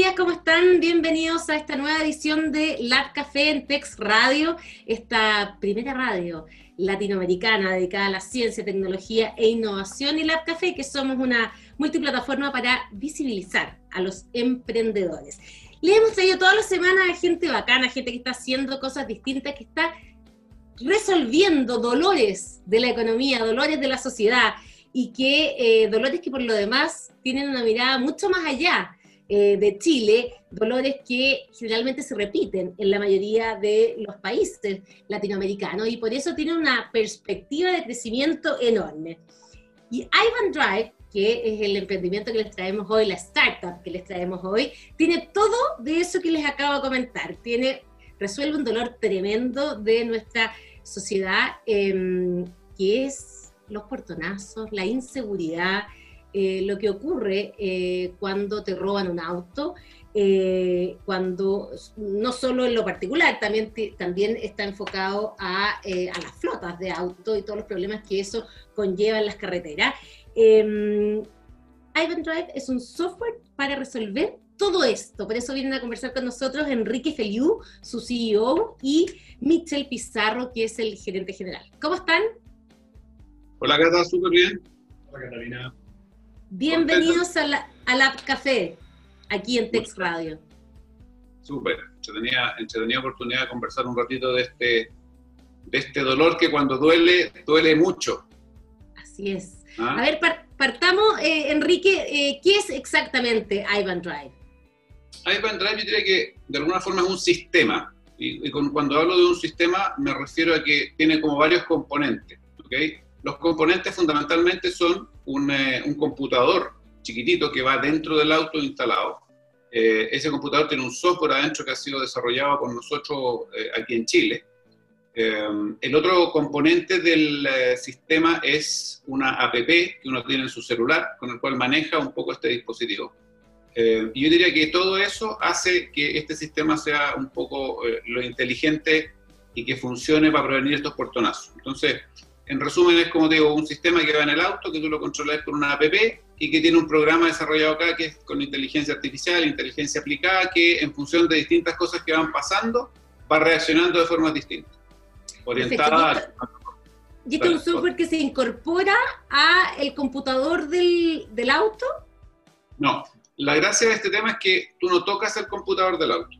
días, ¿cómo están? Bienvenidos a esta nueva edición de Lab Café en Tex Radio, esta primera radio latinoamericana dedicada a la ciencia, tecnología e innovación y Lab Café, que somos una multiplataforma para visibilizar a los emprendedores. Le hemos traído todas las semanas a gente bacana, gente que está haciendo cosas distintas, que está resolviendo dolores de la economía, dolores de la sociedad y que eh, dolores que por lo demás tienen una mirada mucho más allá eh, de Chile, dolores que generalmente se repiten en la mayoría de los países latinoamericanos y por eso tienen una perspectiva de crecimiento enorme. Y Ivan Drive, que es el emprendimiento que les traemos hoy, la startup que les traemos hoy, tiene todo de eso que les acabo de comentar. Tiene, resuelve un dolor tremendo de nuestra sociedad, em, que es los portonazos, la inseguridad, eh, lo que ocurre eh, cuando te roban un auto, eh, cuando no solo en lo particular, también, también está enfocado a, a, las flotas de auto y todos los problemas que eso conlleva en las carreteras. Em, Ivan Drive es un software para resolver todo esto. Por eso vienen a conversar con nosotros Enrique Feliu, su CEO, y Michel Pizarro, que es el gerente general. ¿Cómo están? Hola, Cata, súper bien. Hola, Catalina. Bienvenidos a la, a Café, aquí en Tex Radio. Súper, tenía tenía oportunidad de conversar un ratito de este, de este dolor que cuando duele, duele mucho. Así es. ¿Ah? A ver, partamos, eh, Enrique, eh, ¿qué es exactamente Ivan Drive? Ivan Drive yo diría que de alguna forma es un sistema, y, cuando hablo de un sistema me refiero a que tiene como varios componentes, ¿ok? Los componentes fundamentalmente son eh, un, computador chiquitito que va dentro del auto instalado. Eh, ese computador tiene un software adentro que ha sido desarrollado por nosotros eh, aquí en Chile. el otro componente del sistema es una app que uno tiene en su celular, con el cual maneja un poco este dispositivo. y yo diría que todo eso hace que este sistema sea un poco lo inteligente y que funcione para prevenir estos portonazos. Entonces, en resumen, es como digo, un sistema que va en el auto, que tú lo controlas con una app y que tiene un programa desarrollado acá que es con inteligencia artificial, inteligencia aplicada, que en función de distintas cosas que van pasando, va reaccionando de formas distintas. Orientada ¿Y este es un software que se incorpora a el computador del, del auto? No, la gracia de este tema es que tú no tocas el computador del auto.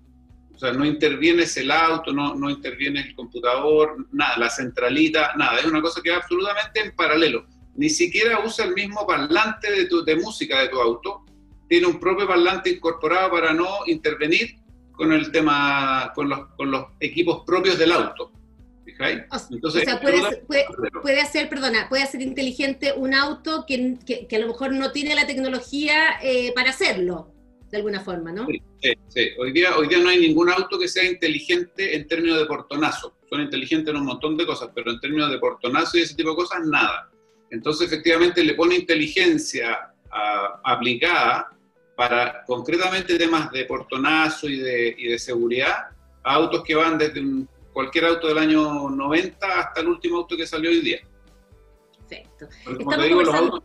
O sea, no intervienes el auto, no, no interviene el computador, nada, la centralita, nada. Es una cosa que va absolutamente en paralelo. Ni siquiera usa el mismo parlante de, tu, de música de tu auto. Tiene un propio parlante incorporado para no intervenir con el tema, con los, con los equipos propios del auto. Entonces, o sea, puede, puede, hacer, perdona, puede hacer inteligente un auto que, que, que a lo mejor no tiene la tecnología eh, para hacerlo de alguna forma, ¿no? Sí, sí, Hoy, día, hoy día no hay ningún auto que sea inteligente en términos de portonazo. Son inteligentes en un montón de cosas, pero en términos de portonazo y ese tipo de cosas, nada. Entonces, efectivamente, le pone inteligencia aplicada para concretamente temas de portonazo y de, y de seguridad a autos que van desde cualquier auto del año 90 hasta el último auto que salió hoy día. Perfecto. Como te digo, los autos,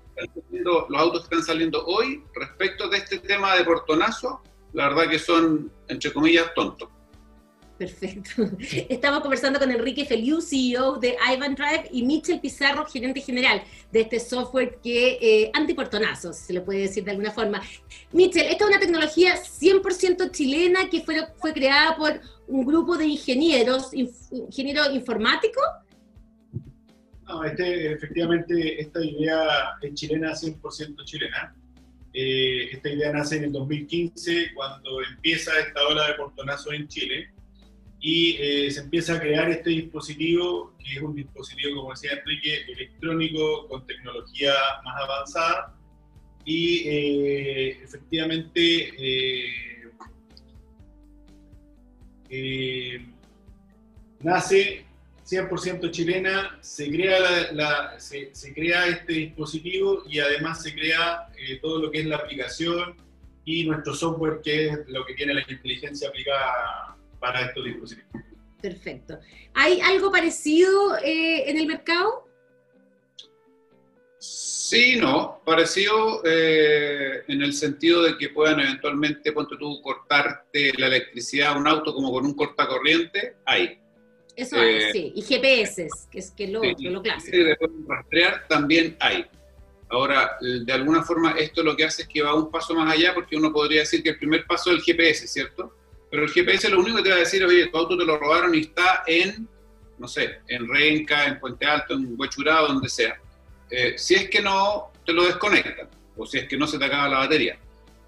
los autos, que están saliendo hoy respecto de este tema de portonazo, la verdad que son, entre comillas, tontos. Perfecto. Estamos conversando con Enrique Feliu, CEO de Ivan Drive, y Michel Pizarro, gerente general de este software que eh, antiportonazo, si se le puede decir de alguna forma. Michel, esta es una tecnología 100% chilena que fue, fue creada por un grupo de ingenieros, ingenieros informáticos, no, este, efectivamente, esta idea es chilena, 100% chilena. Eh, esta idea nace en el 2015, cuando empieza esta ola de portonazo en Chile, y eh, se empieza a crear este dispositivo, que es un dispositivo, como decía Enrique, electrónico con tecnología más avanzada, y eh, efectivamente nace 100% chilena, se crea, la, se, crea este dispositivo y además se crea eh, todo lo que es la aplicación y nuestro software que es lo que tiene la inteligencia aplicada para estos dispositivos. Perfecto. ¿Hay algo parecido eh, en el mercado? Sí, no, parecido eh, en el sentido de que puedan eventualmente, ponte tú, cortarte la electricidad a un auto como con un cortacorriente, hay. Eso hay, sí. Y GPS, que es, que lo, lo clásico. Y rastrear también hay. Ahora, de alguna forma, esto lo que hace es que va un paso más allá, porque uno podría decir que el primer paso es el GPS, ¿cierto? Pero el GPS lo único que te va a decir, oye, tu auto te lo robaron y está en, no sé, en Renca, en Puente Alto, en Huechurado, donde sea. Eh, si es que no, te lo desconectan, o si es que no se te acaba la batería.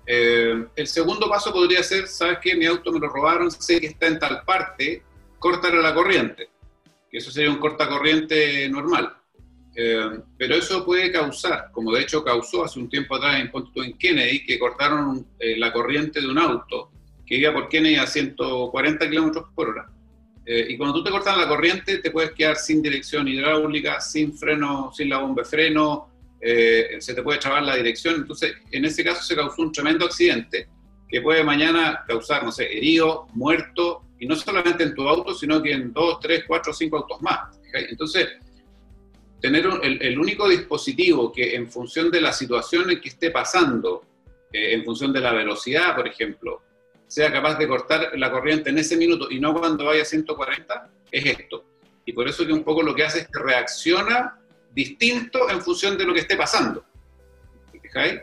Eh, el segundo paso podría ser, ¿sabes qué? Mi auto me lo robaron, sé que está en tal parte, córtale la corriente. Que eso sería un cortacorriente normal. Eh, pero eso puede causar, como de hecho causó hace un tiempo atrás en, en Kennedy, que cortaron la corriente de un auto que iba por Kennedy a 140 kilómetros por hora. Eh, y cuando tú te cortas la corriente, te puedes quedar sin dirección hidráulica, sin freno, sin la bomba de freno, eh, se te puede chavar la dirección. Entonces, en ese caso se causó un tremendo accidente que puede mañana causar, no sé, herido, muerto, y no solamente en tu auto, sino que en dos, tres, cuatro, cinco autos más. Entonces, tener el, único dispositivo que en función de la situación en que esté pasando, eh, en función de la velocidad, por ejemplo, sea capaz de cortar la corriente en ese minuto y no cuando vaya a 140, es esto. Y por eso que un poco lo que hace es que reacciona distinto en función de lo que esté pasando.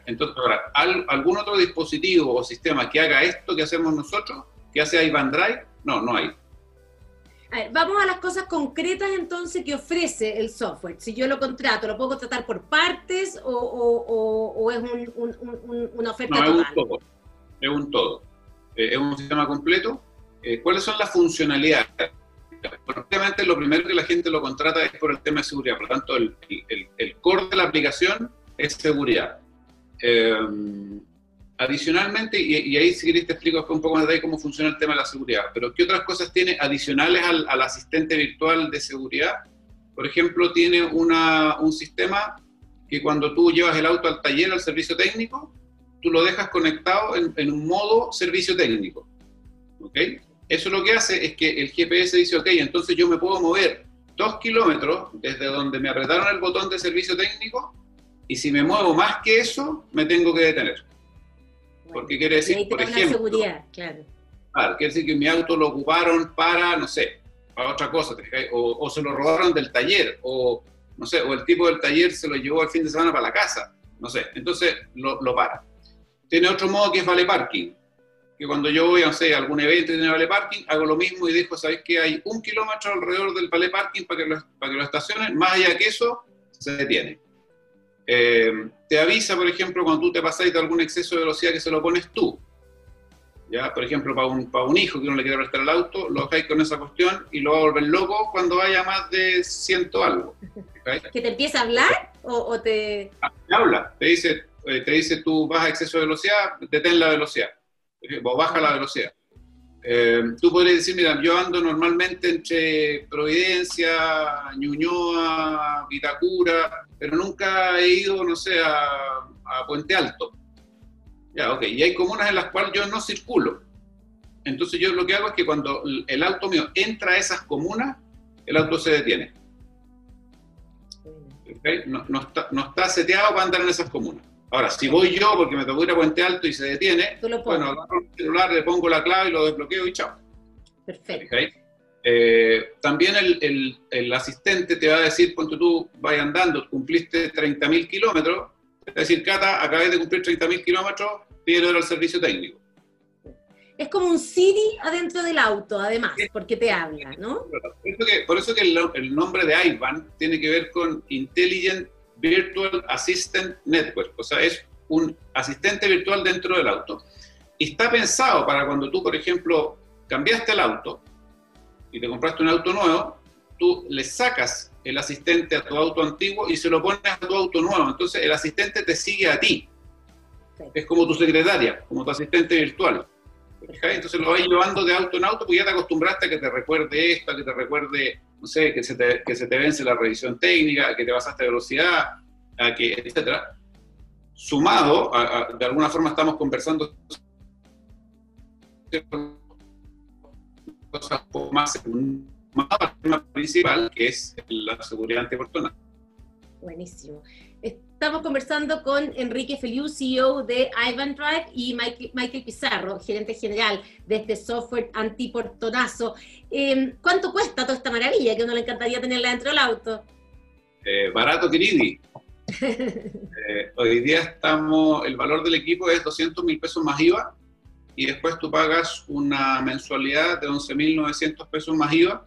Entonces, ahora, ¿algún otro dispositivo o sistema que haga esto que hacemos nosotros, que hace Ivan Drive? No, no hay. vamos a las cosas concretas entonces que ofrece el software. Si yo lo contrato, ¿lo puedo contratar por partes o, es una oferta no, Es un todo. Es un todo. Eh, es un sistema completo. Eh, ¿Cuáles son las funcionalidades? Obviamente lo primero que la gente lo contrata es por el tema de seguridad, por lo tanto el, el, core de la aplicación es seguridad. Eh, adicionalmente, y, ahí si queréis te explico un poco más de ahí cómo funciona el tema de la seguridad, pero ¿qué otras cosas tiene adicionales al, al asistente virtual de seguridad? Por ejemplo, tiene una, un sistema que cuando tú llevas el auto al taller, al servicio técnico, tú lo dejas conectado en, un modo servicio técnico. ¿Ok? Eso lo que hace es que el GPS dice, ok, entonces yo me puedo mover dos kilómetros desde donde me apretaron el botón de servicio técnico y si me muevo más que eso, me tengo que detener. Porque quiere decir, por ejemplo... seguridad, claro. Claro, quiere decir que mi auto lo ocuparon para, no sé, para otra cosa, o, o, se lo robaron del taller, o no sé, o el tipo del taller se lo llevó al fin de semana para la casa, no sé, entonces lo, lo para. Tiene otro modo que es vale parking, que cuando yo voy a hacer algún evento y tiene vale parking, hago lo mismo y dejo, ¿sabéis que hay un kilómetro alrededor del vale parking para que lo, para que lo estacionen? Más allá que eso, se detiene. Eh, te avisa, por ejemplo, cuando tú te pasáis de algún exceso de velocidad que se lo pones tú. ¿Ya? Por ejemplo, para un, para un hijo que uno le quiere prestar el auto, lo dejáis con esa cuestión y lo va a volver loco cuando vaya más de ciento algo. ¿Que te empieza a hablar o, o te...? Ah, te habla, te dice, eh, te dice tú vas a exceso de velocidad, detén la velocidad, o baja la velocidad. Eh, tú podrías decir, mira, yo ando normalmente entre Providencia, Ñuñoa, Vitacura, pero nunca he ido, no sé, a, Puente Alto. Ya, ok, y hay comunas en las cuales yo no circulo. Entonces yo lo que hago es que cuando el auto mío entra a esas comunas, el auto se detiene. No, no, está, no está seteado para andar en esas comunas. Ahora, si voy yo porque me tengo ir a Puente Alto y se detiene, bueno, agarro el celular, le pongo la clave y lo desbloqueo y chao. Perfecto. Eh, también el, el, asistente te va a decir, cuando tú vayas andando, cumpliste 30.000 kilómetros, es decir, Cata, acabé de cumplir 30.000 kilómetros, pídelo al servicio técnico. Es como un Siri adentro del auto, además, porque te habla, ¿no? Por eso que, el, el, nombre de IBAN tiene que ver con Intelligent Virtual Assistant Network, o sea, es un asistente virtual dentro del auto. Y está pensado para cuando tú, por ejemplo, cambiaste el auto y te compraste un auto nuevo, tú le sacas el asistente a tu auto antiguo y se lo pones a tu auto nuevo. Entonces el asistente te sigue a ti. Es como tu secretaria, como tu asistente virtual. Entonces lo vas llevando de auto en auto porque ya te acostumbraste a que te recuerde esto, a que te recuerde no sé, que se te, que se te vence la revisión técnica, que te basaste de velocidad, a etcétera. Sumado, de alguna forma estamos conversando cosas más más principal, que es la seguridad antiportona. Buenísimo. Estamos conversando con Enrique Feliu, CEO de Ivan Drive, y Michael, Pizarro, gerente general de este software antiportonazo. Em, ¿Cuánto cuesta toda esta maravilla que uno le encantaría tenerla dentro del auto? Eh, barato, queridi. Eh, hoy día estamos, el valor del equipo es 200 mil pesos más IVA y después tú pagas una mensualidad de 11.900 pesos más IVA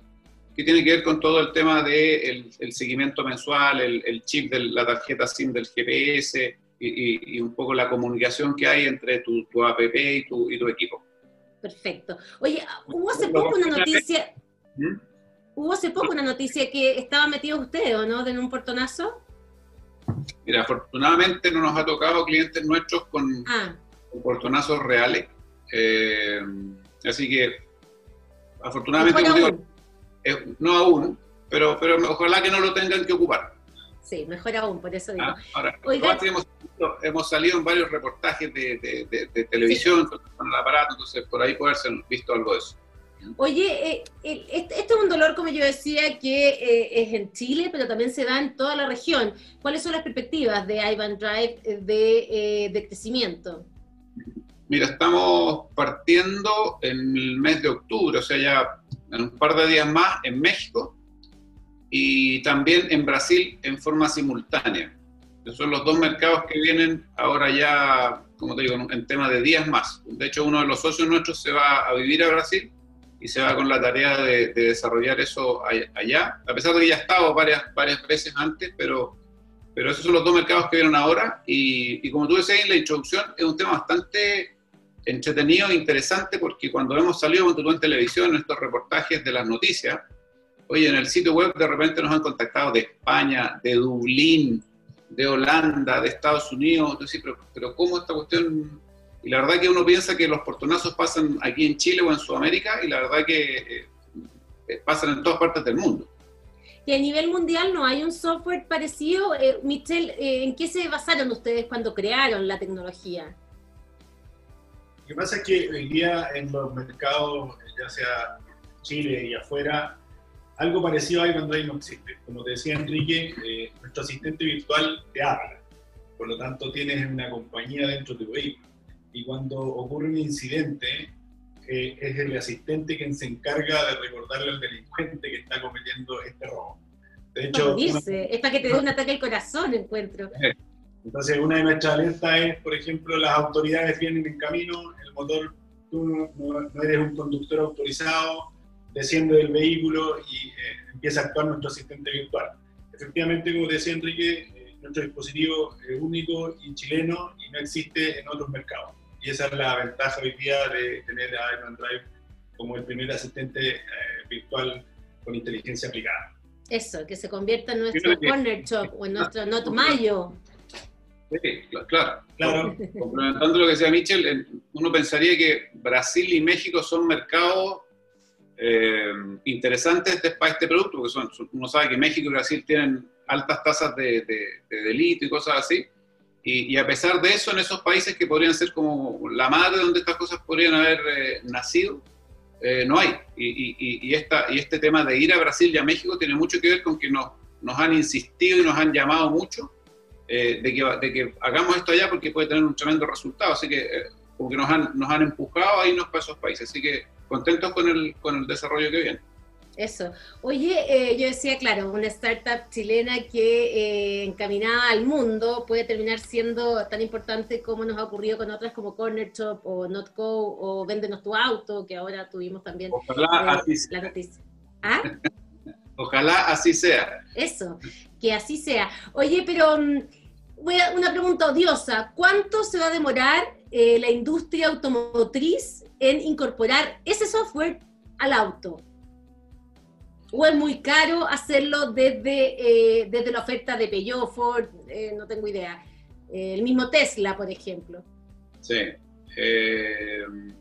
que tiene que ver con todo el tema del de el seguimiento mensual, el, chip de la tarjeta SIM del GPS y, un poco la comunicación que hay entre tu, tu app y tu, y tu, equipo. Perfecto. Oye, hubo hace poco una noticia... ¿Mm? Hubo hace poco una noticia que estaba metido usted, ¿o no? De un portonazo. Mira, afortunadamente no nos ha tocado clientes nuestros con, ah. portonazos reales. Eh, así que, afortunadamente, no aún, pero, pero ojalá que no lo tengan que ocupar. Sí, mejor aún, por eso digo. Ah, ahora, hemos, salido en varios reportajes de, televisión con el aparato, entonces por ahí puede haberse visto algo de eso. Oye, eh, este, es un dolor, como yo decía, que eh, es en Chile, pero también se da en toda la región. ¿Cuáles son las perspectivas de Ivan Drive eh, de, de crecimiento? Mira, estamos partiendo en el mes de octubre, o sea, ya en un par de días más en México y también en Brasil en forma simultánea. Esos son los dos mercados que vienen ahora ya, como te digo, en tema de días más. De hecho, uno de los socios nuestros se va a vivir a Brasil y se va con la tarea de, desarrollar eso allá, a pesar de que ya ha estado varias, varias veces antes, pero, pero esos son los dos mercados que vienen ahora. Y, y como tú decías en la introducción, es un tema bastante entretenido e interesante porque cuando hemos salido en televisión, estos reportajes de las noticias, oye, en el sitio web de repente nos han contactado de España, de Dublín, de Holanda, de Estados Unidos, entonces, pero, ¿cómo esta cuestión? Y la verdad que uno piensa que los portonazos pasan aquí en Chile o en Sudamérica y la verdad que eh, eh, pasan en todas partes del mundo. Y a nivel mundial no hay un software parecido. Eh, Michelle, ¿en qué se basaron ustedes cuando crearon la tecnología? Lo que pasa es que hoy día en los mercados, ya sea Chile y afuera, algo parecido a Ivan no existe. Como te decía Enrique, eh, nuestro asistente virtual te habla. Por lo tanto, tienes una compañía dentro de tu vehículo. Y cuando ocurre un incidente, eh, es el asistente quien se encarga de recordarle al delincuente que está cometiendo este robo. De hecho, dice, es para que te dé un ataque al corazón, encuentro. Entonces, una de nuestras alertas es, por ejemplo, las autoridades vienen en camino, el motor, tú no, eres un conductor autorizado, desciende del vehículo y eh, empieza a actuar nuestro asistente virtual. Efectivamente, como decía Enrique, eh, nuestro dispositivo es único y chileno y no existe en otros mercados. Y esa es la ventaja hoy día de tener a Iron Drive como el primer asistente eh, virtual con inteligencia aplicada. Eso, que se convierta en nuestro corner shop o en nuestro Not Mayo. Sí, claro. claro. Complementando lo que decía Michel, uno pensaría que Brasil y México son mercados eh, interesantes para este producto, porque son, uno sabe que México y Brasil tienen altas tasas de, delito y cosas así, y, a pesar de eso, en esos países que podrían ser como la madre donde estas cosas podrían haber eh, nacido, eh, no hay. Y, esta, y este tema de ir a Brasil y a México tiene mucho que ver con que nos, nos han insistido y nos han llamado mucho eh, de, que, de, que, hagamos esto allá porque puede tener un tremendo resultado. Así que eh, como que nos han, nos han empujado a irnos para esos países. Así que contentos con el, con el desarrollo que viene. Eso. Oye, eh, yo decía, claro, una startup chilena que encaminada al mundo puede terminar siendo tan importante como nos ha ocurrido con otras como Corner Shop o NotCo o Véndenos tu auto, que ahora tuvimos también Ojalá así la noticia. ¿Ah? Ojalá así sea. Eso, que así sea. Oye, pero mm, una pregunta odiosa. ¿Cuánto se va a demorar eh, la industria automotriz en incorporar ese software al auto? ¿O es muy caro hacerlo desde, eh, desde la oferta de Peugeot, Ford, eh, no tengo idea? el mismo Tesla, por ejemplo. Sí.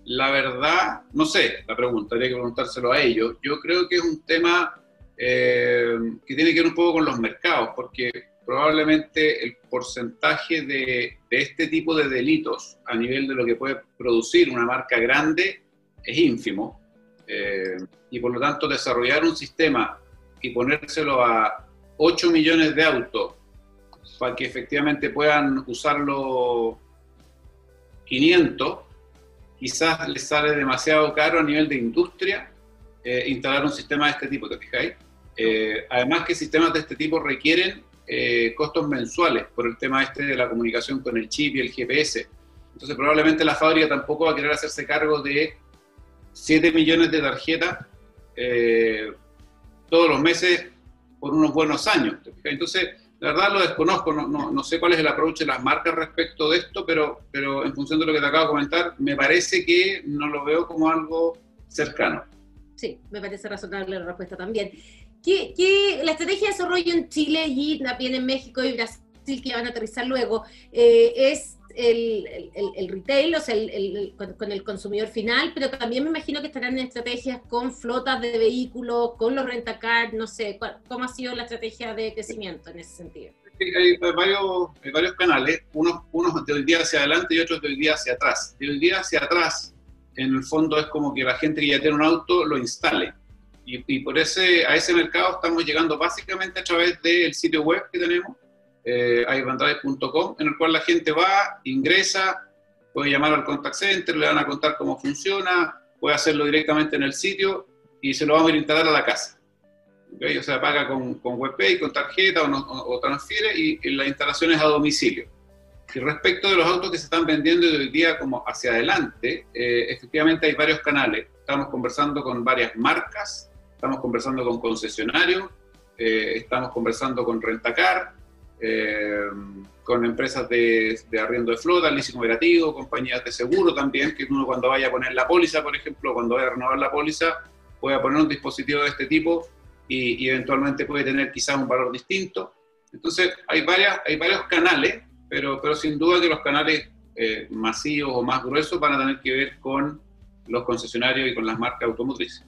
la verdad, no sé, la pregunta, habría que preguntárselo a ellos. Yo creo que es un tema eh, que tiene que ver un poco con los mercados, porque probablemente el porcentaje de, este tipo de delitos a nivel de lo que puede producir una marca grande es ínfimo. Eh, y por lo tanto desarrollar un sistema y ponérselo a 8 millones de autos para que efectivamente puedan usarlo 500, quizás les sale demasiado caro a nivel de industria eh, instalar un sistema de este tipo, ¿te fijáis? Eh, además que sistemas de este tipo requieren eh, costos mensuales por el tema este de la comunicación con el chip y el GPS. Entonces probablemente la fábrica tampoco va a querer hacerse cargo de 7 millones de tarjetas todos los meses por unos buenos años. Entonces, la verdad lo desconozco, no, no, no, sé cuál es el approach de las marcas respecto de esto, pero, pero en función de lo que te acabo de comentar, me parece que no lo veo como algo cercano. Sí, me parece razonable la respuesta también. ¿Qué, qué, la estrategia de desarrollo en Chile y también en México y Brasil, que van a aterrizar luego, eh, es el, el, el, retail, o sea, el, con, con, el consumidor final, pero también me imagino que estarán en estrategias con flotas de vehículos, con los rentacar, no sé, ¿cómo ha sido la estrategia de crecimiento en ese sentido? Hay varios, hay varios canales, unos, unos de hoy día hacia adelante y otros de hoy día hacia atrás. De hoy día hacia atrás, en el fondo es como que la gente que ya tiene un auto lo instale. Y, y por ese, a ese mercado estamos llegando básicamente a través del sitio web que tenemos, eh, en el cual la gente va, ingresa, puede llamar al contact center, le van a contar cómo funciona, puede hacerlo directamente en el sitio y se lo vamos a instalar a la casa. ¿Okay? O sea, paga con, con WebPay, con tarjeta o, no, o, transfiere y, y, la instalación es a domicilio. Y respecto de los autos que se están vendiendo de hoy día como hacia adelante, eh, efectivamente hay varios canales. Estamos conversando con varias marcas, estamos conversando con concesionarios, eh, estamos conversando con Rentacar, eh, con empresas de, de, arriendo de flota, leasing operativo, compañías de seguro también, que uno cuando vaya a poner la póliza, por ejemplo, cuando vaya a renovar la póliza, pueda poner un dispositivo de este tipo y, y eventualmente puede tener quizás un valor distinto. Entonces, hay, varias, hay varios canales, pero, pero sin duda que los canales eh, masivos o más gruesos van a tener que ver con los concesionarios y con las marcas automotrices.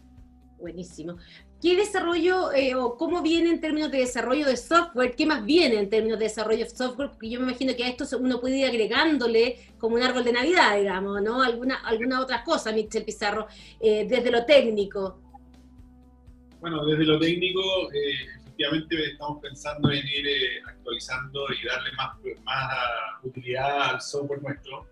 Buenísimo. ¿Qué desarrollo eh, o cómo viene en términos de desarrollo de software? ¿Qué más viene en términos de desarrollo de software? Porque yo me imagino que a esto uno puede ir agregándole como un árbol de Navidad, digamos, ¿no? Alguna, alguna otra cosa, Michel Pizarro, eh, desde lo técnico. Bueno, desde lo técnico, eh, efectivamente estamos pensando en ir eh, actualizando y darle más, más utilidad al software nuestro.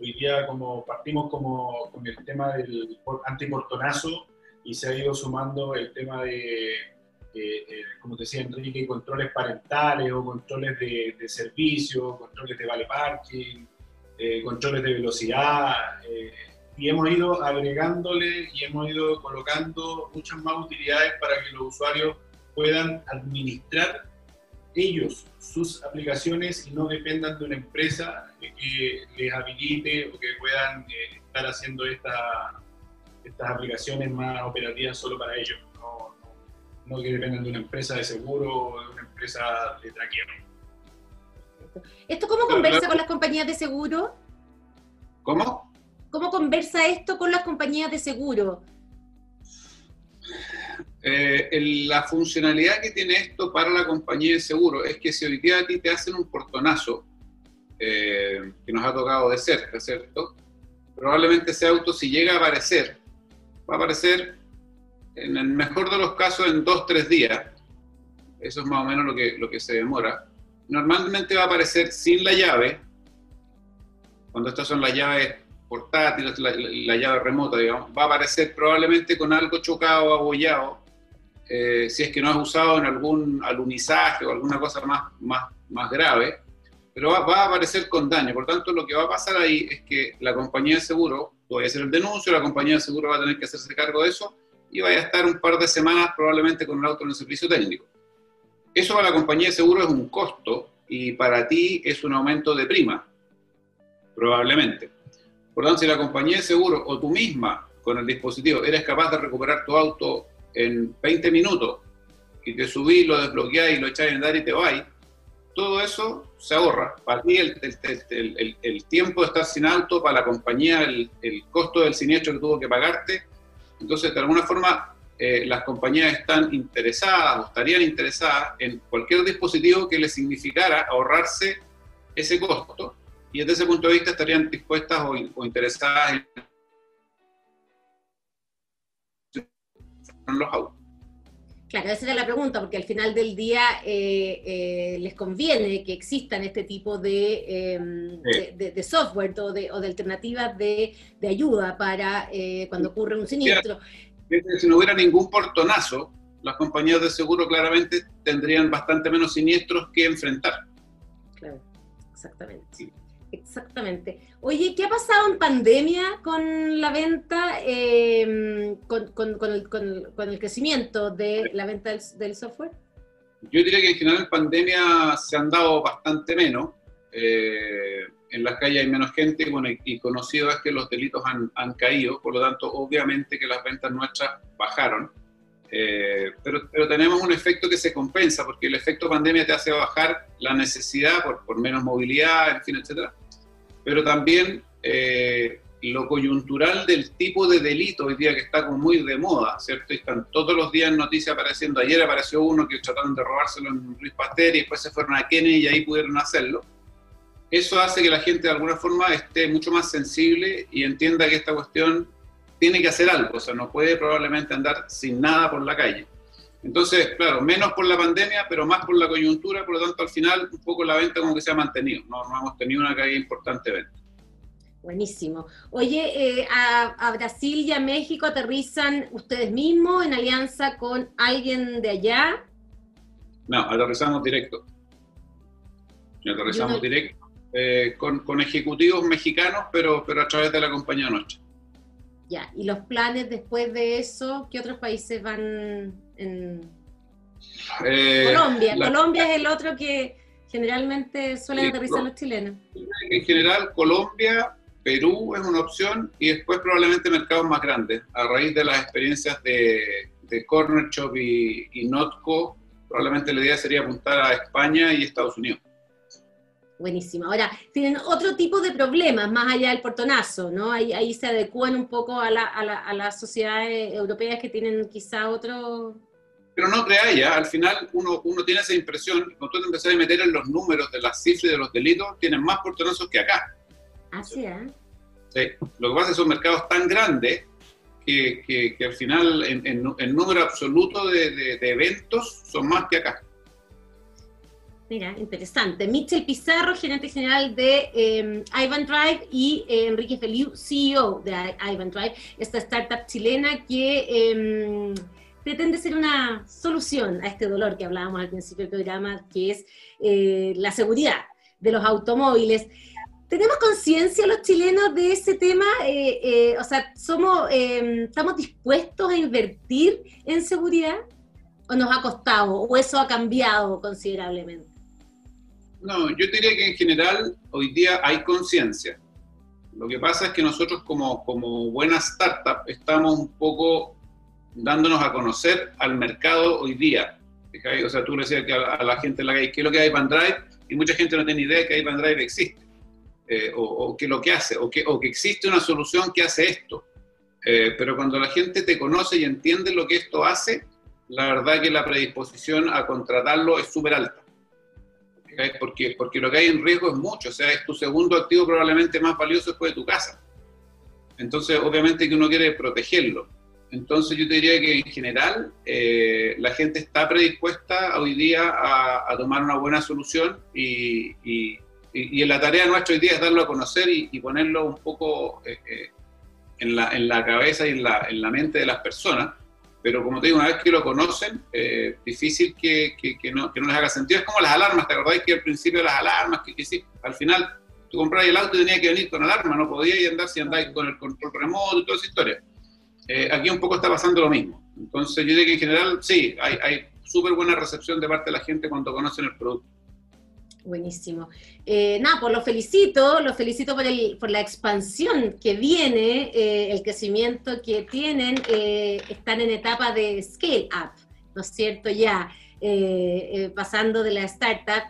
Hoy día, como partimos como, con el tema del antiportonazo, y se ha ido sumando el tema de, eh, como te decía Enrique, controles parentales o controles de, de servicio, controles de vale parking, eh, controles de velocidad, eh, y hemos ido agregándole y hemos ido colocando muchas más utilidades para que los usuarios puedan administrar ellos sus aplicaciones y no dependan de una empresa que les habilite o que puedan estar haciendo esta estas aplicaciones más operativas solo para ellos, no, no, no que dependan de una empresa de seguro o de una empresa de traqueo. ¿Esto cómo conversa con las compañías de seguro? ¿Cómo? ¿Cómo conversa esto con las compañías de seguro? Eh, el, la funcionalidad que tiene esto para la compañía de seguro es que si hoy día a ti te hacen un portonazo, eh, que nos ha tocado de cerca, ¿cierto? Probablemente ese auto, si llega a aparecer va a aparecer en el mejor de los casos en dos, tres días. Eso es más o menos lo que, lo que se demora. Normalmente va a aparecer sin la llave, cuando estas son las llaves portátiles, la, la, la llave remota, digamos, va a aparecer probablemente con algo chocado, abollado, eh, si es que no has usado en algún alunizaje o alguna cosa más, más, más grave, pero va, va, a aparecer con daño. Por tanto, lo que va a pasar ahí es que la compañía de seguro voy a hacer el denuncio, la compañía de seguro va a tener que hacerse cargo de eso y vaya a estar un par de semanas probablemente con el auto en el servicio técnico. Eso para la compañía de seguro es un costo y para ti es un aumento de prima, probablemente. Por tanto, si la compañía de seguro o tú misma con el dispositivo eres capaz de recuperar tu auto en 20 minutos y te subís, lo desbloqueás y lo echáis a andar y te vais, todo eso se ahorra. Para ti el, tiempo de estar sin auto, para la compañía el, costo del siniestro que tuvo que pagarte. Entonces, de alguna forma, eh, las compañías están interesadas o estarían interesadas en cualquier dispositivo que les significara ahorrarse ese costo y desde ese punto de vista estarían dispuestas o interesadas en los autos. Claro, esa era la pregunta, porque al final del día eh, eh, les conviene que existan este tipo de, em, de, software o de, alternativas de, ayuda para eh, cuando ocurre un siniestro. Si no hubiera ningún portonazo, las compañías de seguro claramente tendrían bastante menos siniestros que enfrentar. Claro, exactamente. Exactamente. Oye, ¿qué ha pasado en pandemia con la venta, em, con, el, crecimiento de la venta del, software? Yo diría que en general en pandemia se han dado bastante menos. Eh, en las calles hay menos gente y conocido es que los delitos han, han, caído, por lo tanto, obviamente que las ventas nuestras bajaron. Eh, pero, pero, tenemos un efecto que se compensa, porque el efecto pandemia te hace bajar la necesidad por, por menos movilidad, en fin, etcétera. Pero también eh, lo coyuntural del tipo de delito hoy día que está como muy de moda, ¿cierto? Y están todos los días noticias apareciendo. Ayer apareció uno que trataron de robárselo en Luis Pasteur y después se fueron a Kennedy y ahí pudieron hacerlo. Eso hace que la gente de alguna forma esté mucho más sensible y entienda que esta cuestión tiene que hacer algo, o sea, no puede probablemente andar sin nada por la calle. Entonces, claro, menos por la pandemia, pero más por la coyuntura, por lo tanto, al final, un poco la venta como que se ha mantenido, no, hemos tenido una caída importante de venta. Buenísimo. Oye, eh, a, Brasil y a México aterrizan ustedes mismos en alianza con alguien de allá? No, aterrizamos directo. Aterrizamos directo eh, con, con, ejecutivos mexicanos, pero, pero a través de la compañía nuestra. Ya, y los planes después de eso, ¿qué otros países van en eh, Colombia? Colombia es el otro que generalmente suelen aterrizar los chilenos. En general, Colombia, Perú es una opción y después probablemente mercados más grandes. A raíz de las experiencias de, de Corner Shop y, y Notco, probablemente la idea sería apuntar a España y Estados Unidos. Buenísimo. Ahora, tienen otro tipo de problemas más allá del portonazo, ¿no? Ahí, ahí se adecúan un poco a, la, a, la, a, las sociedades europeas que tienen quizá otro... Pero no crea ya, al final uno, uno tiene esa impresión, cuando tú te empezás a meter en los números de las cifras de los delitos, tienen más portonazos que acá. Así ¿eh? Sí, lo que pasa es que son mercados tan grandes que, que, que al final en, en, número absoluto de, de, de eventos son más que acá. Mira, interesante. Michel Pizarro, gerente general de eh, Ivan Drive, y eh, Enrique Feliu, CEO de Ivan Drive, esta startup chilena que em, pretende ser una solución a este dolor que hablábamos al principio del programa, que es eh, la seguridad de los automóviles. ¿Tenemos conciencia los chilenos de ese tema? o sea, somos, em, ¿estamos dispuestos a invertir en seguridad? ¿O nos ha costado? ¿O eso ha cambiado considerablemente? No, yo diría que en general hoy día hay conciencia. Lo que pasa es que nosotros como, como buena startup estamos un poco dándonos a conocer al mercado hoy día. O sea, tú decías que a, la gente la calle, ¿qué es lo que hay Drive? Y mucha gente no tiene idea de que Drive existe. Eh, o, o qué lo que hace, o que, o que existe una solución que hace esto. Eh, pero cuando la gente te conoce y entiende lo que esto hace, la verdad que la predisposición a contratarlo es súper alta. Porque, porque lo que hay en riesgo es mucho, o sea, es tu segundo activo probablemente más valioso después de tu casa. Entonces, obviamente que uno quiere protegerlo. Entonces, yo te diría que en general eh, la gente está predispuesta hoy día a, tomar una buena solución y, y, y, la tarea nuestra hoy día es darlo a conocer y, ponerlo un poco eh, eh, en, la, en, la, cabeza y en la, en la mente de las personas pero como te digo, una vez que lo conocen, eh, difícil que, que, no, que, no, les haga sentido. Es como las alarmas, ¿te acordáis que al principio las alarmas, que, sí, al final tú comprabas el auto y tenía que venir con alarma, no podías andar si andáis con el control remoto y toda esa historia. Eh, aquí un poco está pasando lo mismo. Entonces yo diría que en general sí, hay súper buena recepción de parte de la gente cuando conocen el producto. Buenísimo. Eh, nada, pues lo felicito, lo felicito por, el, por la expansión que viene, eh, el crecimiento que tienen, eh, están en etapa de scale up, ¿no es cierto? Ya. Eh, eh, pasando de la startup.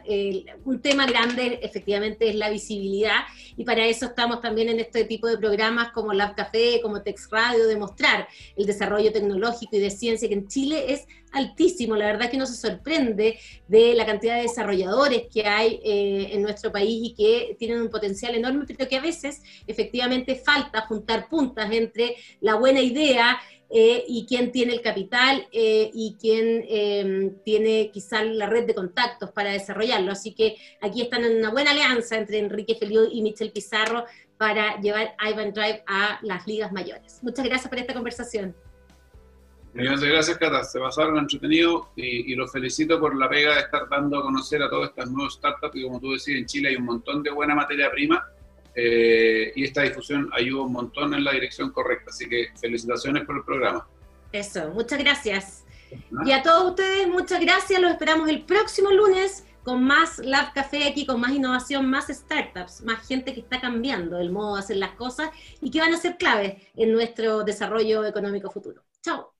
un tema grande efectivamente es la visibilidad y para eso estamos también en este tipo de programas como Lab Café, como Tex Radio, demostrar el desarrollo tecnológico y de ciencia que en Chile es altísimo. La verdad que no se sorprende de la cantidad de desarrolladores que hay eh, en nuestro país y que tienen un potencial enorme, pero que a veces efectivamente falta juntar puntas entre la buena idea, eh, y quién tiene el capital eh, y quién em, tiene quizá la red de contactos para desarrollarlo. Así que aquí están en una buena alianza entre Enrique Feliu y Michel Pizarro para llevar Ivan Drive a las ligas mayores. Muchas gracias por esta conversación. Muchas gracias, Cata. Se pasaron entretenido y, y los felicito por la pega de estar dando a conocer a todas estas nuevas startups y como tú decías, en Chile hay un montón de buena materia prima eh, y esta difusión ayuda un montón en la dirección correcta. Así que felicitaciones por el programa. Eso, muchas gracias. Y a todos ustedes, muchas gracias. Los esperamos el próximo lunes con más Lab Café aquí, con más innovación, más startups, más gente que está cambiando el modo de hacer las cosas y que van a ser claves en nuestro desarrollo económico futuro. Chao.